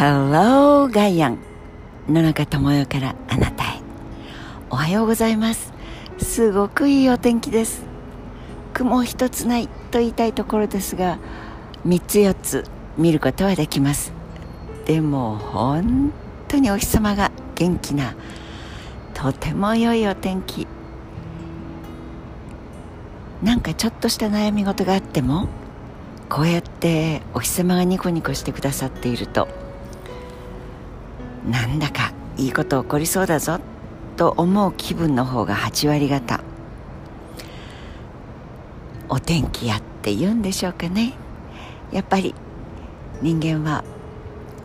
Hello ガイアン野中智代からあなたへ。おはようございます。すごくいいお天気です。雲一つないと言いたいところですが3つ4つ見ることはできます。でも本当にお日様が元気なとても良いお天気。なんかちょっとした悩み事があってもこうやってお日様がニコニコしてくださっているとなんだかいいこと起こりそうだぞと思う気分の方が8割方。お天気やって言うんでしょうかね。やっぱり人間は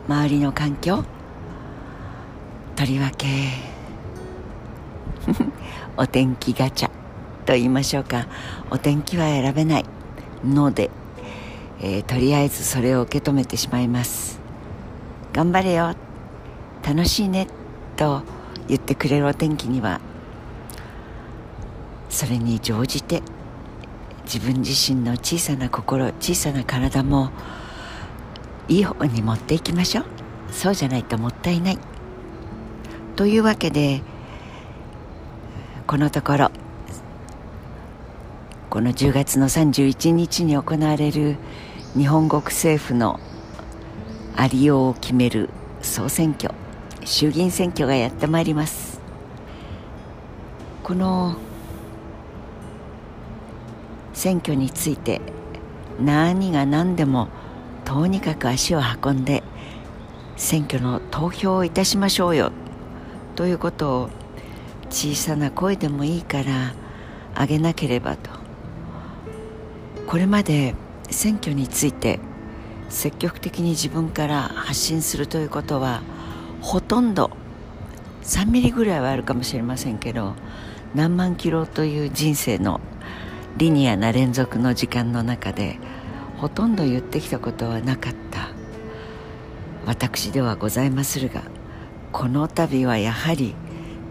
周りの環境とりわけ お天気ガチャと言いましょうか。お天気は選べないので、えー、とりあえずそれを受け止めてしまいます。頑張れよ。楽しいねと言ってくれるお天気にはそれに乗じて自分自身の小さな心小さな体もいい方に持っていきましょう。そうじゃないともったいない。というわけでこのところこの10月の31日に行われる日本国政府のありようを決める総選挙。衆議院選挙がやってまいります。この選挙について何が何でもとにかく足を運んで選挙の投票をいたしましょうよということを小さな声でもいいからあげなければと。これまで選挙について積極的に自分から発信するということはほとんど。3ミリぐらいはあるかもしれませんけど何万キロという人生のリニアな連続の時間の中でほとんど言ってきたことはなかった。私ではございまするがこの度はやはり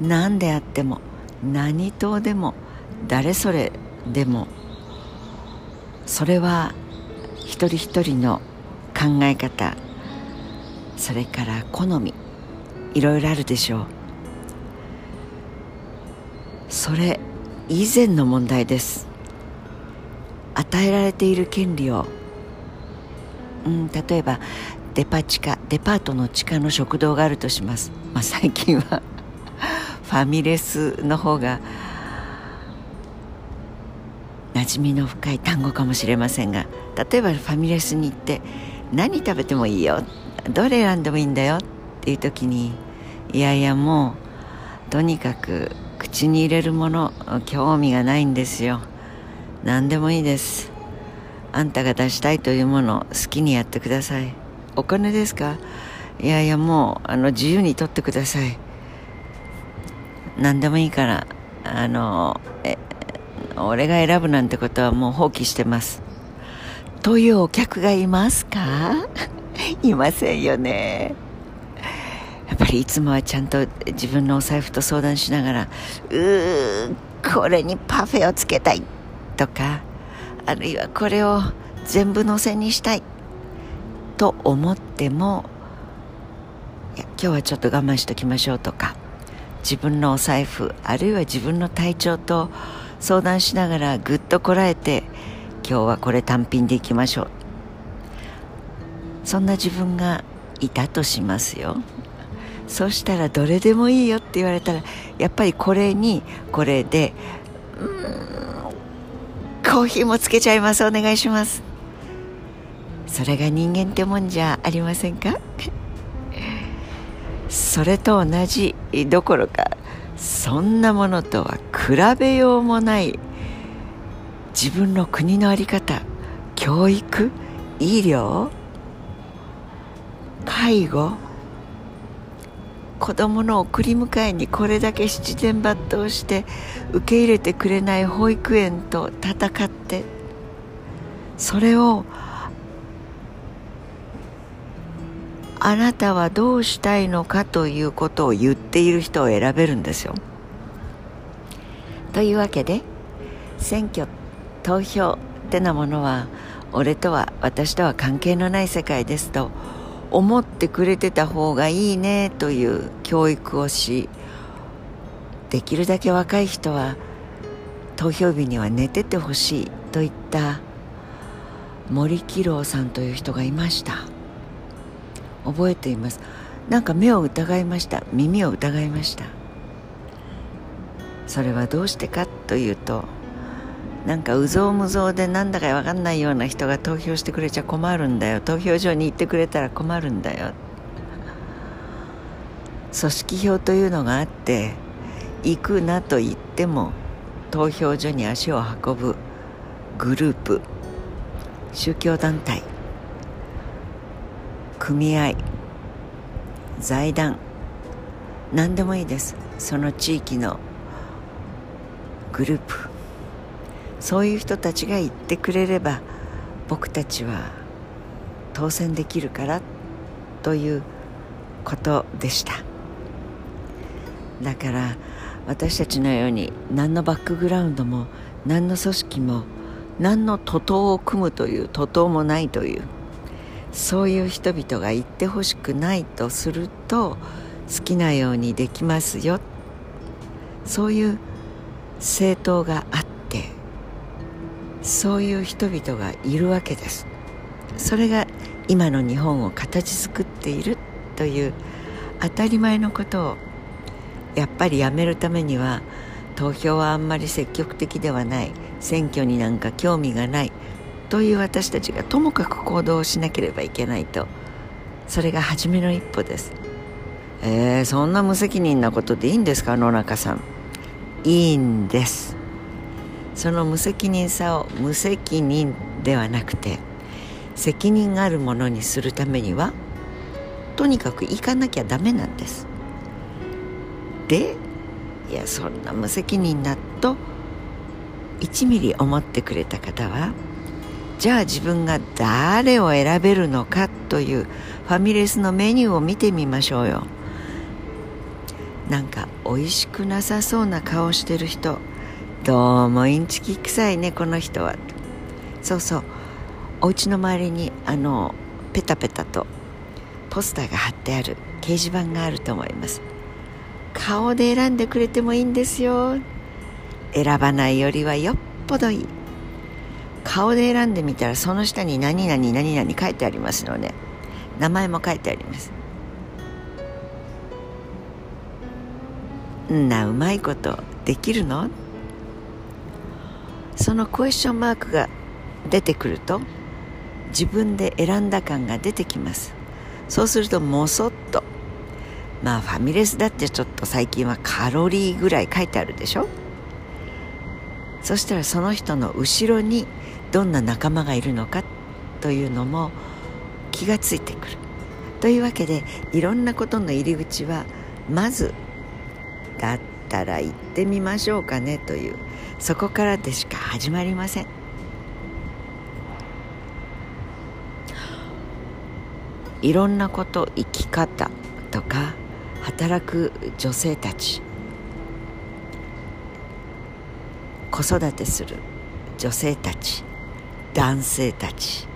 何であっても何党でも誰それでもそれは一人一人の考え方それから好み。いろいろあるでしょう。それ以前の問題です。与えられている権利を、うん、例えばデパ地下デパートの地下の食堂があるとします、まあ、最近は。ファミレスの方が馴染みの深い単語かもしれませんが。例えばファミレスに行って何食べてもいいよ。どれ選んでもいいんだよ。っていう時にいやいやもうとにかく口に入れるもの興味がないんですよ。何でもいいです。あんたが出したいというもの好きにやってください。お金ですか？いやいやもうあの自由に取ってください。何でもいいからあのえ俺が選ぶなんてことはもう放棄してます。というお客がいますか？いませんよね。やっぱりいつもはちゃんと自分のお財布と相談しながらうーこれにパフェをつけたいとかあるいはこれを全部乗せにしたいと思っても今日はちょっと我慢しときましょうとか自分のお財布あるいは自分の体調と相談しながらぐっとこらえて今日はこれ単品でいきましょうそんな自分がいたとしますよ。そしたらどれでもいいよって言われたらやっぱりこれにこれでうんコーヒーもつけちゃいます。お願いします。それが人間ってもんじゃありませんか？それと同じどころかそんなものとは比べようもない自分の国の在り方教育医療介護子供の送り迎えにこれだけ七点抜刀して受け入れてくれない保育園と戦ってそれをあなたはどうしたいのかということを言っている人を選べるんですよ。というわけで選挙投票ってなものは俺とは私とは関係のない世界ですと思ってくれてた方がいいねという教育をしできるだけ若い人は投票日には寝ててほしいといった森喜朗さんという人がいました。覚えています。なんか目を疑いました耳を疑いました。それはどうしてかというとなんかうぞうむぞうでなんだか分かんないような人が投票してくれちゃ困るんだよ。投票所に行ってくれたら困るんだよ。組織票というのがあって行くなと言っても投票所に足を運ぶグループ宗教団体組合財団何でもいいです。その地域のグループ。そういう人たちが言ってくれれば僕たちは当選できるからということでした。だから私たちのように何のバックグラウンドも何の組織も何の徒党を組むという徒党もないというそういう人々が言ってほしくないとすると好きなようにできますよ。そういう政党があってそういう人々がいるわけです。それが今の日本を形作っているという当たり前のことをやっぱりやめるためには投票はあんまり積極的ではない。選挙になんか興味がないという私たちがともかく行動をしなければいけないと。それが初めの一歩です。えー、そんな無責任なことでいいんですか野中さん。いいんです。その無責任さを無責任ではなくて責任があるものにするためにはとにかく行かなきゃダメなんです。でいやそんな無責任だと1ミリ思ってくれた方はじゃあ自分が誰を選べるのかというファミレスのメニューを見てみましょうよ。なんか美味しくなさそうな顔してる人どうもインチキ臭いねこの人は。そうそう。お家の周りにあのペタペタとポスターが貼ってある掲示板があると思います。顔で選んでくれてもいいんですよ。選ばないよりはよっぽどいい。顔で選んでみたらその下に何々何々書いてありますので名前も書いてあります。ん。なうまいことできるの？そのクエスチョンマークが出てくると自分で選んだ感が出てきます。そうするともそっとまあファミレスだってちょっと最近はカロリーぐらい書いてあるでしょ？そしたらその人の後ろにどんな仲間がいるのかというのも気がついてくる。というわけでいろんなことの入り口はまずだったら行ってみましょうかねというそこからでしか始まりません。いろんなこと生き方とか働く女性たち子育てする女性たち男性たち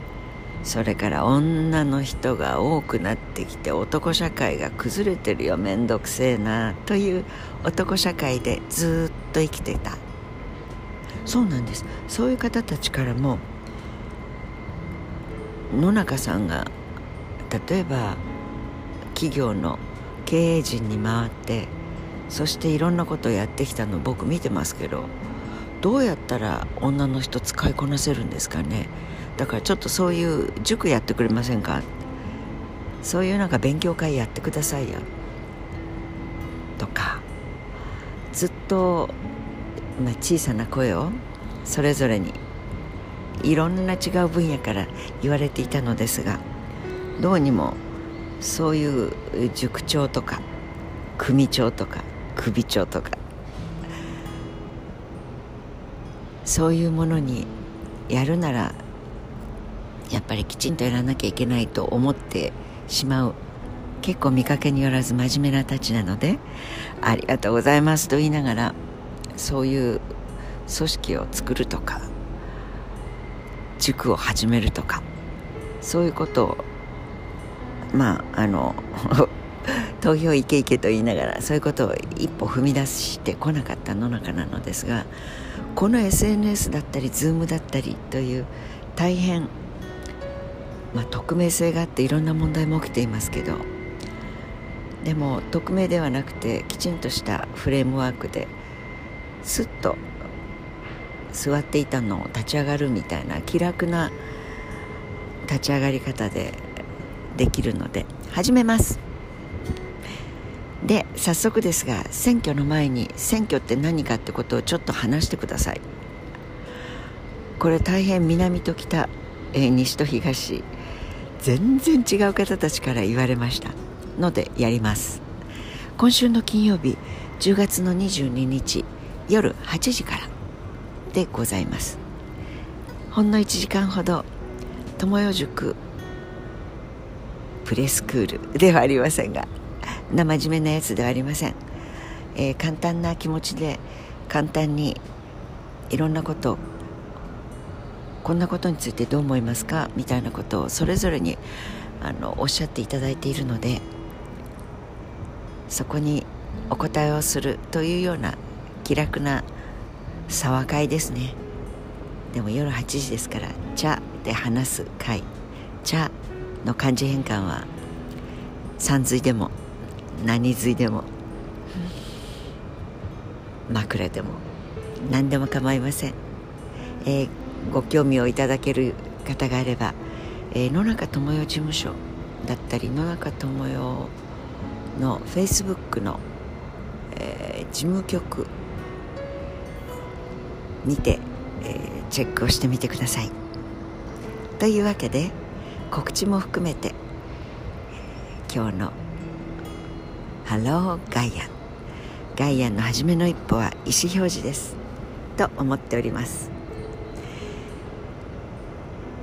それから女の人が多くなってきて男社会が崩れてるよめんどくせえなという男社会でずっと生きてた。そうなんです。そういう方たちからも野中さんが例えば企業の経営陣に回ってそしていろんなことをやってきたの僕見てますけどどうやったら女の人使いこなせるんですかね。だからちょっとそういう塾やってくれませんか？そういうなんか勉強会やってくださいよ。とかずっと、まあ、小さな声をそれぞれにいろんな違う分野から言われていたのですがどうにもそういう塾長とか組長とか首長とかそういうものにやるならやっぱりきちんとやらなきゃいけないと思ってしまう。結構見かけによらず真面目なたちなのでありがとうございますと言いながらそういう組織を作るとか塾を始めるとかそういうことをまああの投票行け行けと言いながらそういうことを一歩踏み出してこなかった野中なのですがこの SNS だったり Zoom だったりという大変、まあ、匿名性があっていろんな問題も起きていますけどでも匿名ではなくてきちんとしたフレームワークですっと座っていたのを立ち上がるみたいな気楽な立ち上がり方でできるので始めます。で早速ですが選挙の前に選挙って何かってことをちょっと話してください。これ大変南と北、えー、西と東全然違う方たちから言われましたのでやります。今週の金曜日10月の22日夜8時からでございます。ほんの1時間ほど友よ塾プレスクールではありませんが生真面目なやつではありません、えー、簡単な気持ちで簡単にいろんなことこんなことについてどう思いますか？みたいなことをそれぞれにあのおっしゃっていただいているのでそこにお答えをするというような気楽な沢会ですね。でも夜8時ですから「茶」で話す会「茶」の漢字変換は三髄でも何髄でも枕でも何でも構いません、えー、ご興味をいただける方があれば、えー、野中智代事務所だったり野中智代のフェイスブックの、えー、事務局にて、えー、チェックをしてみてください。というわけで告知も含めて今日の「ハローガイアン」ガイアンの初めの一歩は意思表示です。と思っております。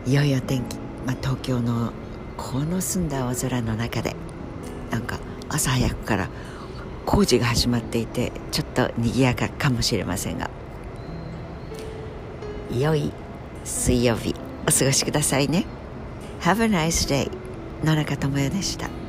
いよいよ天気、まあ、東京のこの澄んだ青空の中でなんか朝早くから工事が始まっていてちょっと賑やかかもしれませんが。良い水曜日お過ごしくださいね。Have a nice day 野中智代でした。